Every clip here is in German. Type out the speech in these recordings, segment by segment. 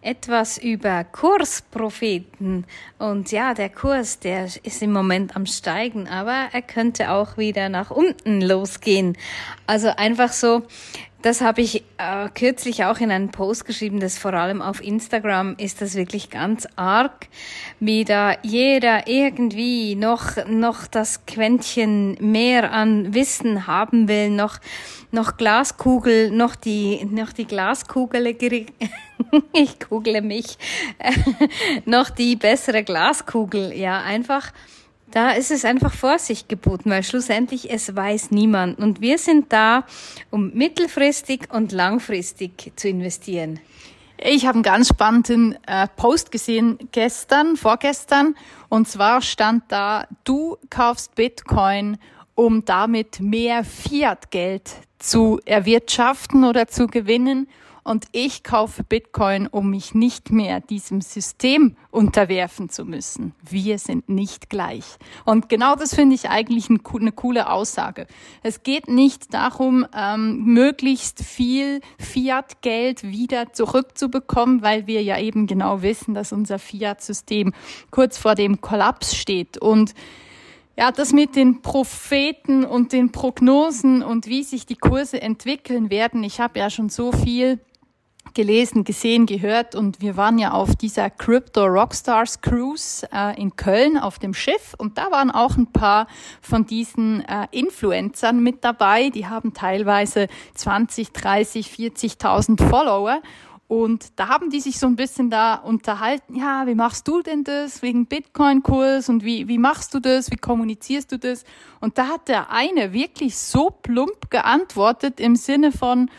Etwas über Kurspropheten. Und ja, der Kurs, der ist im Moment am Steigen, aber er könnte auch wieder nach unten losgehen. Also einfach so, das habe ich äh, kürzlich auch in einem Post geschrieben, dass vor allem auf Instagram ist das wirklich ganz arg, wie da jeder irgendwie noch, noch das Quäntchen mehr an Wissen haben will, noch, noch Glaskugel, noch die, noch die Glaskugel, ich google mich, noch die bessere Glaskugel, ja, einfach, da ist es einfach Vorsicht geboten, weil schlussendlich es weiß niemand. Und wir sind da, um mittelfristig und langfristig zu investieren. Ich habe einen ganz spannenden äh, Post gesehen gestern, vorgestern. Und zwar stand da, du kaufst Bitcoin, um damit mehr Fiat-Geld zu erwirtschaften oder zu gewinnen und ich kaufe Bitcoin, um mich nicht mehr diesem System unterwerfen zu müssen. Wir sind nicht gleich. Und genau das finde ich eigentlich eine coole Aussage. Es geht nicht darum, ähm, möglichst viel Fiat-Geld wieder zurückzubekommen, weil wir ja eben genau wissen, dass unser Fiat-System kurz vor dem Kollaps steht. Und ja, das mit den Propheten und den Prognosen und wie sich die Kurse entwickeln werden. Ich habe ja schon so viel gelesen, gesehen, gehört. Und wir waren ja auf dieser Crypto Rockstars Cruise äh, in Köln auf dem Schiff. Und da waren auch ein paar von diesen äh, Influencern mit dabei, die haben teilweise 20, 30, 40.000 Follower. Und da haben die sich so ein bisschen da unterhalten, ja, wie machst du denn das wegen Bitcoin-Kurs? Und wie, wie machst du das, wie kommunizierst du das? Und da hat der eine wirklich so plump geantwortet im Sinne von,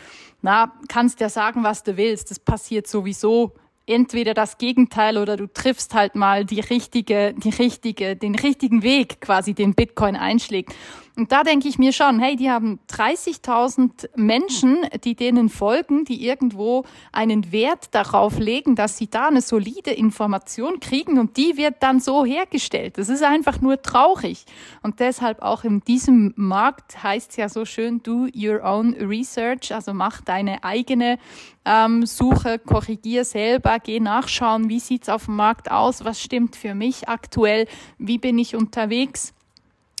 na, kannst ja sagen, was du willst, das passiert sowieso. Entweder das Gegenteil oder du triffst halt mal die richtige, die richtige, den richtigen Weg quasi, den Bitcoin einschlägt. Und da denke ich mir schon, hey, die haben 30.000 Menschen, die denen folgen, die irgendwo einen Wert darauf legen, dass sie da eine solide Information kriegen und die wird dann so hergestellt. Das ist einfach nur traurig. Und deshalb auch in diesem Markt heißt es ja so schön, do your own research, also mach deine eigene ähm, Suche, korrigier selber, geh nachschauen, wie sieht's auf dem Markt aus, was stimmt für mich aktuell, wie bin ich unterwegs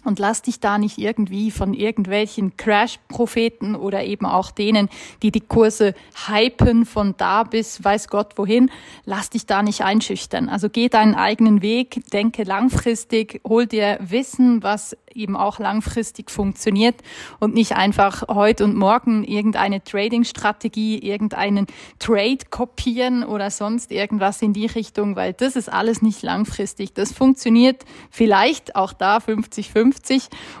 und lass dich da nicht irgendwie von irgendwelchen Crash-Propheten oder eben auch denen, die die Kurse hypen von da bis weiß Gott wohin, lass dich da nicht einschüchtern. Also geh deinen eigenen Weg, denke langfristig, hol dir Wissen, was eben auch langfristig funktioniert und nicht einfach heute und morgen irgendeine Trading-Strategie, irgendeinen Trade kopieren oder sonst irgendwas in die Richtung, weil das ist alles nicht langfristig. Das funktioniert vielleicht auch da 50-50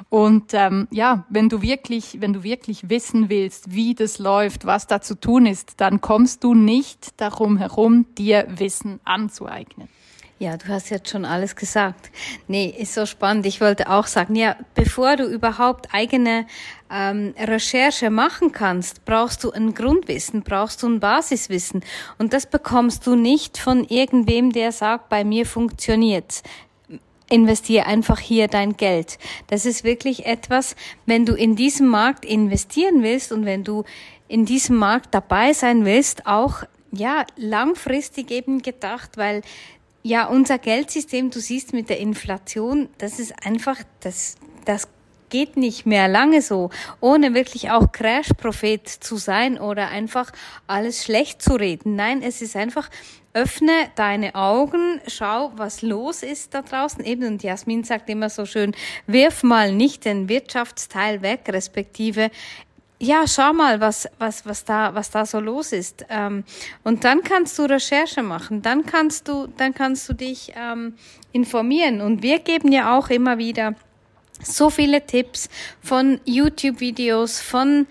und ähm, ja, wenn du wirklich, wenn du wirklich wissen willst, wie das läuft, was da zu tun ist, dann kommst du nicht darum herum, dir Wissen anzueignen. Ja, du hast jetzt schon alles gesagt. Nee, ist so spannend. Ich wollte auch sagen, ja, bevor du überhaupt eigene ähm, Recherche machen kannst, brauchst du ein Grundwissen, brauchst du ein Basiswissen. Und das bekommst du nicht von irgendwem, der sagt, bei mir funktioniert's investiere einfach hier dein Geld. Das ist wirklich etwas, wenn du in diesem Markt investieren willst und wenn du in diesem Markt dabei sein willst, auch ja langfristig eben gedacht, weil ja, unser Geldsystem, du siehst mit der Inflation, das ist einfach, das, das geht nicht mehr lange so, ohne wirklich auch Crash-Prophet zu sein oder einfach alles schlecht zu reden. Nein, es ist einfach, öffne deine Augen, schau, was los ist da draußen. Eben, und Jasmin sagt immer so schön, wirf mal nicht den Wirtschaftsteil weg, respektive ja, schau mal, was, was, was da, was da so los ist. Ähm, und dann kannst du Recherche machen, dann kannst du, dann kannst du dich ähm, informieren. Und wir geben ja auch immer wieder so viele Tipps von YouTube-Videos, von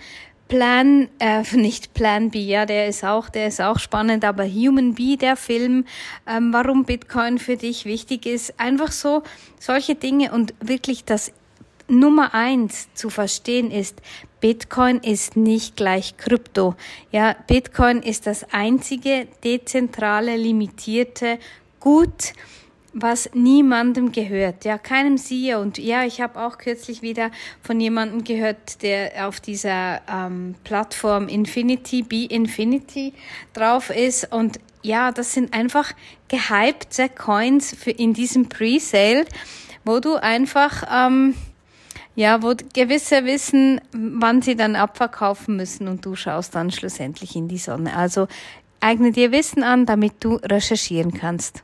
Plan, äh, nicht Plan B, ja, der ist auch, der ist auch spannend, aber Human B, der Film, ähm, warum Bitcoin für dich wichtig ist, einfach so solche Dinge und wirklich das Nummer eins zu verstehen ist, Bitcoin ist nicht gleich Krypto. Ja, Bitcoin ist das einzige dezentrale, limitierte Gut, was niemandem gehört, ja, keinem CEO. Und ja, ich habe auch kürzlich wieder von jemandem gehört, der auf dieser ähm, Plattform Infinity, Be Infinity drauf ist. Und ja, das sind einfach gehypte Coins für in diesem Pre-Sale, wo du einfach, ähm, ja, wo gewisse wissen, wann sie dann abverkaufen müssen und du schaust dann schlussendlich in die Sonne. Also eigne dir Wissen an, damit du recherchieren kannst.